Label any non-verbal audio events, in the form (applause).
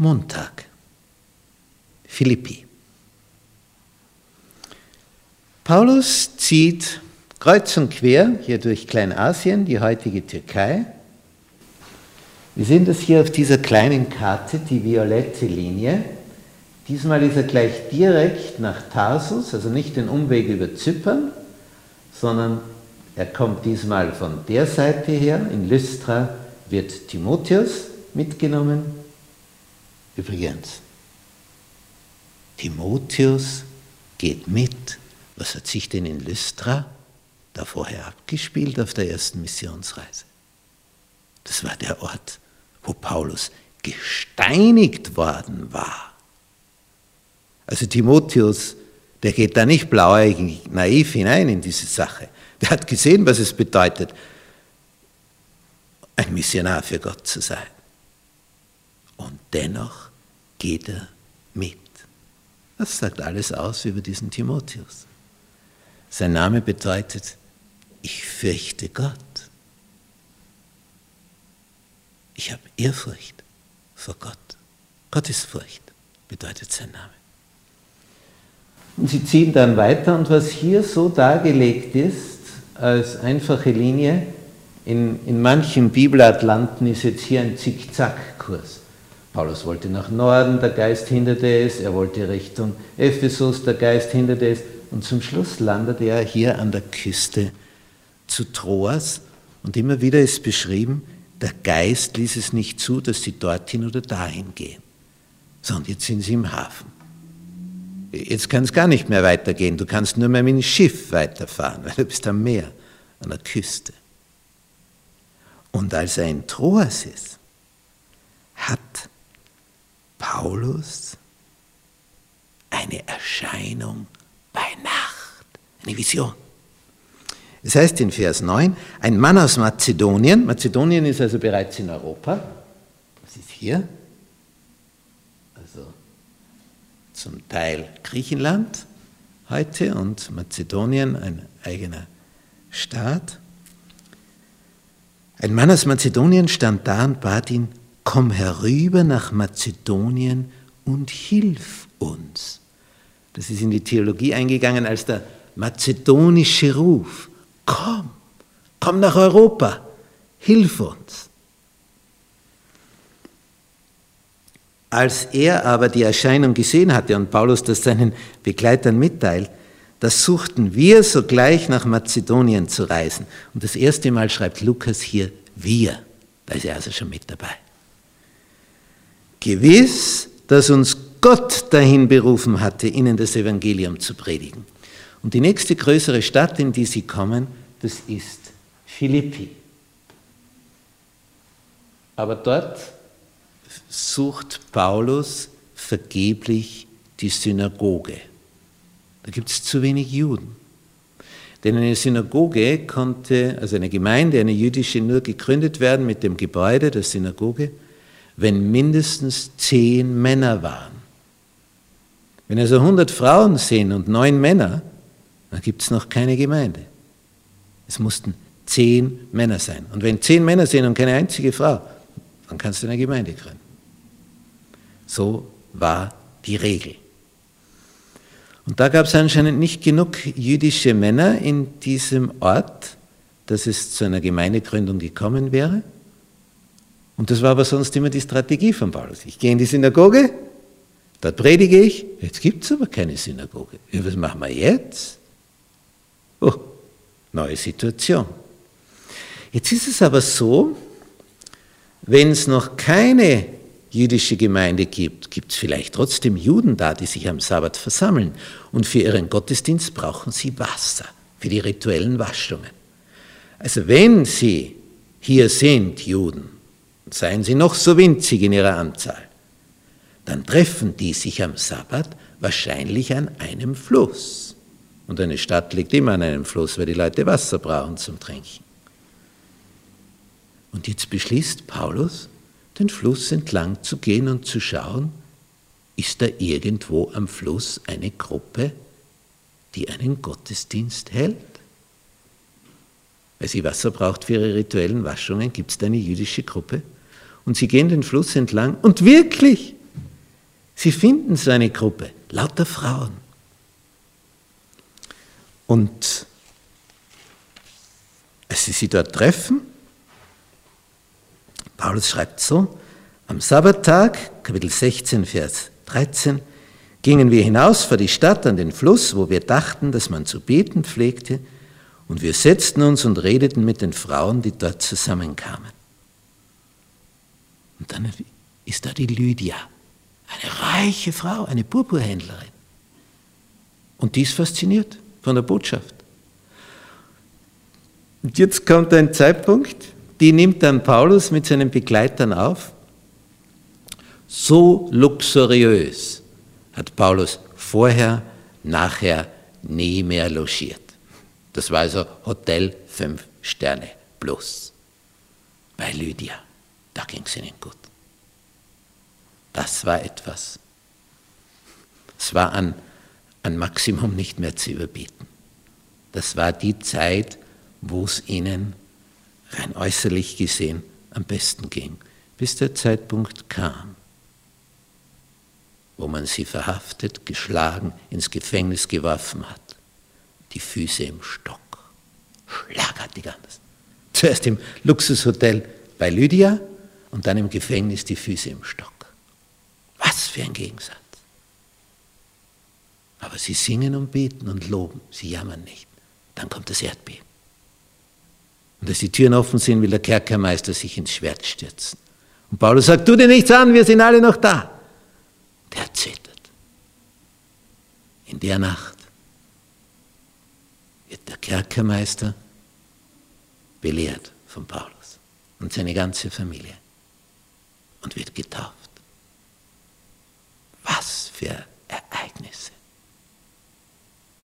Montag. Philippi. Paulus zieht kreuz und quer hier durch Kleinasien, die heutige Türkei. Wir sehen das hier auf dieser kleinen Karte, die violette Linie. Diesmal ist er gleich direkt nach Tarsus, also nicht den Umweg über Zypern, sondern er kommt diesmal von der Seite her. In Lystra wird Timotheus mitgenommen. Übrigens, Timotheus geht mit. Was hat sich denn in Lystra da vorher abgespielt auf der ersten Missionsreise? Das war der Ort, wo Paulus gesteinigt worden war. Also Timotheus, der geht da nicht blauäugig naiv hinein in diese Sache. Der hat gesehen, was es bedeutet, ein Missionar für Gott zu sein. Und dennoch geht er mit. Das sagt alles aus über diesen Timotheus. Sein Name bedeutet, ich fürchte Gott. Ich habe Ehrfurcht vor Gott. Gottesfurcht bedeutet sein Name. Und sie ziehen dann weiter und was hier so dargelegt ist, als einfache Linie, in, in manchen Bibelatlanten ist jetzt hier ein Zickzackkurs. Paulus wollte nach Norden, der Geist hinderte es, er wollte Richtung Ephesus, der Geist hinderte es und zum Schluss landete er hier an der Küste zu Troas und immer wieder ist beschrieben, der Geist ließ es nicht zu, dass sie dorthin oder dahin gehen, sondern jetzt sind sie im Hafen. Jetzt kann es gar nicht mehr weitergehen, du kannst nur mehr mit dem Schiff weiterfahren, (laughs) weil du bist am Meer, an der Küste. Und als er in Troas ist, hat Paulus eine Erscheinung bei Nacht, eine Vision. Es heißt in Vers 9, ein Mann aus Mazedonien, Mazedonien ist also bereits in Europa, das ist hier, also zum Teil Griechenland heute und Mazedonien ein eigener Staat. Ein Mann aus Mazedonien stand da und bat ihn, komm herüber nach Mazedonien und hilf uns. Das ist in die Theologie eingegangen als der mazedonische Ruf komm, komm nach Europa, hilf uns. Als er aber die Erscheinung gesehen hatte und Paulus das seinen Begleitern mitteilt, da suchten wir sogleich nach Mazedonien zu reisen. Und das erste Mal schreibt Lukas hier wir. Da ist er also schon mit dabei. Gewiss, dass uns Gott dahin berufen hatte, ihnen das Evangelium zu predigen. Und die nächste größere Stadt, in die sie kommen, das ist Philippi. Aber dort sucht Paulus vergeblich die Synagoge. Da gibt es zu wenig Juden. Denn eine Synagoge konnte, also eine Gemeinde, eine jüdische, nur gegründet werden mit dem Gebäude der Synagoge, wenn mindestens zehn Männer waren. Wenn also 100 Frauen sind und neun Männer, dann gibt es noch keine Gemeinde. Es mussten zehn Männer sein. Und wenn zehn Männer sind und keine einzige Frau, dann kannst du eine Gemeinde gründen. So war die Regel. Und da gab es anscheinend nicht genug jüdische Männer in diesem Ort, dass es zu einer Gemeindegründung gekommen wäre. Und das war aber sonst immer die Strategie von Paulus. Ich gehe in die Synagoge, dort predige ich, jetzt gibt es aber keine Synagoge. Ja, was machen wir jetzt? Oh, neue Situation. Jetzt ist es aber so, wenn es noch keine jüdische Gemeinde gibt, gibt es vielleicht trotzdem Juden da, die sich am Sabbat versammeln. Und für ihren Gottesdienst brauchen sie Wasser, für die rituellen Waschungen. Also wenn sie hier sind, Juden, seien sie noch so winzig in ihrer Anzahl, dann treffen die sich am Sabbat wahrscheinlich an einem Fluss. Und eine Stadt liegt immer an einem Fluss, weil die Leute Wasser brauchen zum Trinken. Und jetzt beschließt Paulus, den Fluss entlang zu gehen und zu schauen, ist da irgendwo am Fluss eine Gruppe, die einen Gottesdienst hält? Weil sie Wasser braucht für ihre rituellen Waschungen, gibt es da eine jüdische Gruppe. Und sie gehen den Fluss entlang und wirklich, Sie finden so eine Gruppe, lauter Frauen. Und als sie sie dort treffen, Paulus schreibt so, am Sabbattag, Kapitel 16, Vers 13, gingen wir hinaus vor die Stadt an den Fluss, wo wir dachten, dass man zu beten pflegte, und wir setzten uns und redeten mit den Frauen, die dort zusammenkamen. Und dann ist da die Lydia, eine reiche Frau, eine Purpurhändlerin. Und die ist fasziniert von der Botschaft. Und jetzt kommt ein Zeitpunkt, die nimmt dann Paulus mit seinen Begleitern auf. So luxuriös hat Paulus vorher, nachher nie mehr logiert. Das war also Hotel 5 Sterne plus. Bei Lydia, da ging es ihnen gut. Das war etwas. Es war an, an Maximum nicht mehr zu überbieten. Das war die Zeit, wo es ihnen rein äußerlich gesehen am besten ging, bis der Zeitpunkt kam, wo man sie verhaftet, geschlagen, ins Gefängnis geworfen hat die Füße im Stock. Schlagartig anders. Zuerst im Luxushotel bei Lydia und dann im Gefängnis die Füße im Stock. Was für ein Gegensatz. Aber sie singen und beten und loben, sie jammern nicht. Dann kommt das Erdbeben. Und als die Türen offen sind, will der Kerkermeister sich ins Schwert stürzen. Und Paulus sagt, tu dir nichts an, wir sind alle noch da. Der zittert. In der Nacht wird der Kerkermeister belehrt von Paulus und seine ganze Familie und wird getauft. Was für